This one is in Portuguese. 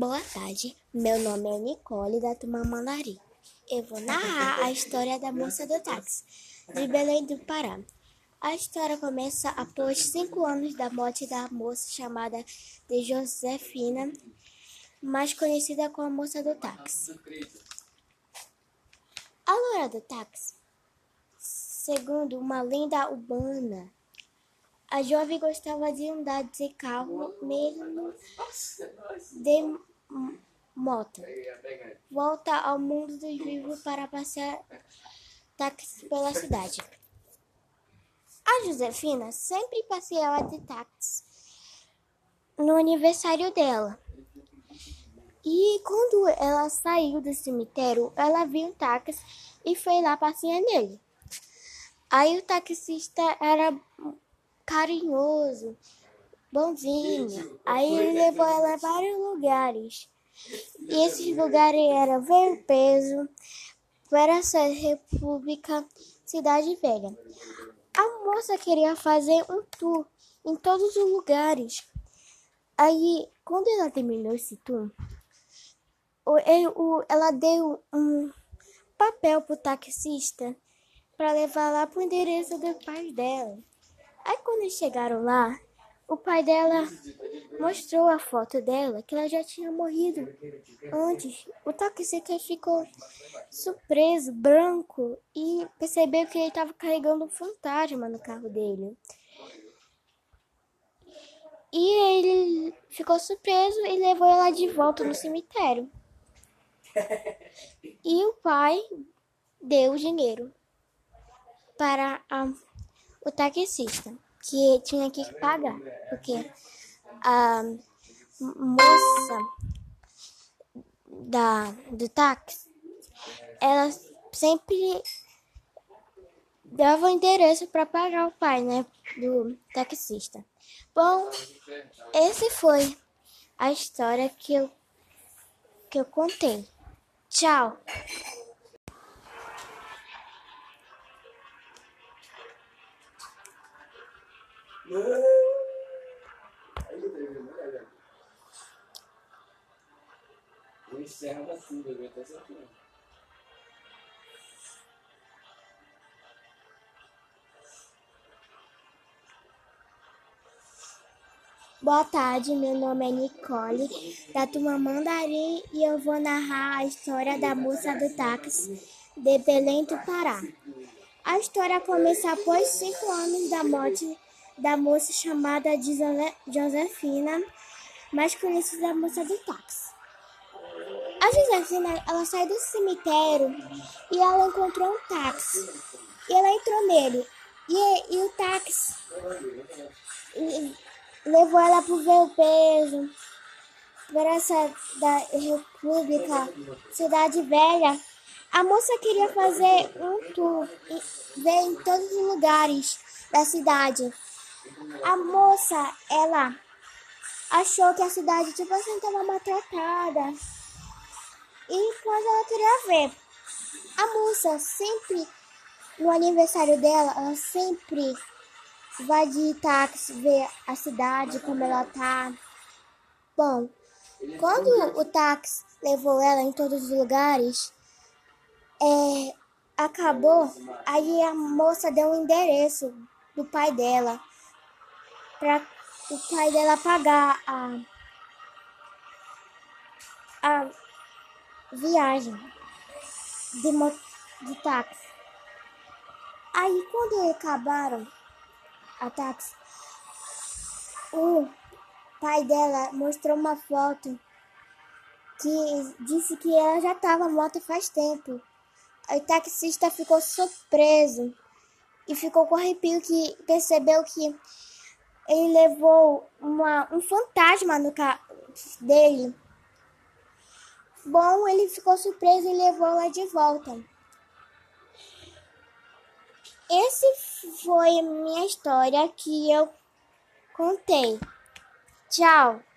Boa tarde, meu nome é Nicole da Turma Mandari. Eu vou narrar a história da moça do táxi, de Belém do Pará. A história começa após cinco anos da morte da moça chamada de Josefina, mais conhecida como a moça do táxi. A loura do táxi, segundo uma lenda urbana, a jovem gostava de andar de carro, mesmo de moto. Volta ao mundo dos vivos para passear táxi pela cidade. A Josefina sempre passeava de táxi no aniversário dela. E quando ela saiu do cemitério, ela viu um táxi e foi lá passear nele. Aí o taxista era carinhoso, bonzinho. Aí ele levou ela a vários lugares. E esses lugares eram Ver Peso, essa República, Cidade Velha. A moça queria fazer um tour em todos os lugares. Aí, quando ela terminou esse tour, ela deu um papel pro taxista para levar lá pro endereço do pai dela. Aí quando eles chegaram lá, o pai dela mostrou a foto dela, que ela já tinha morrido antes. O taxista ficou surpreso, branco, e percebeu que ele estava carregando um fantasma no carro dele. E ele ficou surpreso e levou ela de volta no cemitério. E o pai deu o dinheiro para a o taxista, que tinha que pagar, porque a moça da, do táxi, ela sempre dava o endereço para pagar o pai, né, do taxista. Bom, esse foi a história que eu, que eu contei. Tchau! Encerra assim, bebê, até. Boa tarde, meu nome é Nicole, da turma Mandarim, e eu vou narrar a história da moça do táxi de Belém do Pará. A história começa após cinco anos da morte da moça chamada de Josefina, mais conhecida como moça do táxi. A Josefina, ela saiu do cemitério e ela encontrou um táxi. E ela entrou nele. E, e o táxi levou ela para ver o peso, para essa da República, Cidade Velha. A moça queria fazer um tour, ver em todos os lugares da cidade. A moça, ela achou que a cidade, tipo assim, estava maltratada. E quando ela queria ver, a moça sempre, no aniversário dela, ela sempre vai de táxi ver a cidade, como ela tá. Bom, quando o táxi levou ela em todos os lugares, é, acabou, aí a moça deu um endereço do pai dela para o pai dela pagar a, a viagem de, de táxi. Aí quando acabaram a táxi, o pai dela mostrou uma foto que disse que ela já estava morta faz tempo. O taxista ficou surpreso e ficou com arrepio que percebeu que ele levou uma, um fantasma no carro dele. Bom, ele ficou surpreso e levou ela de volta. Esse foi a minha história que eu contei. Tchau!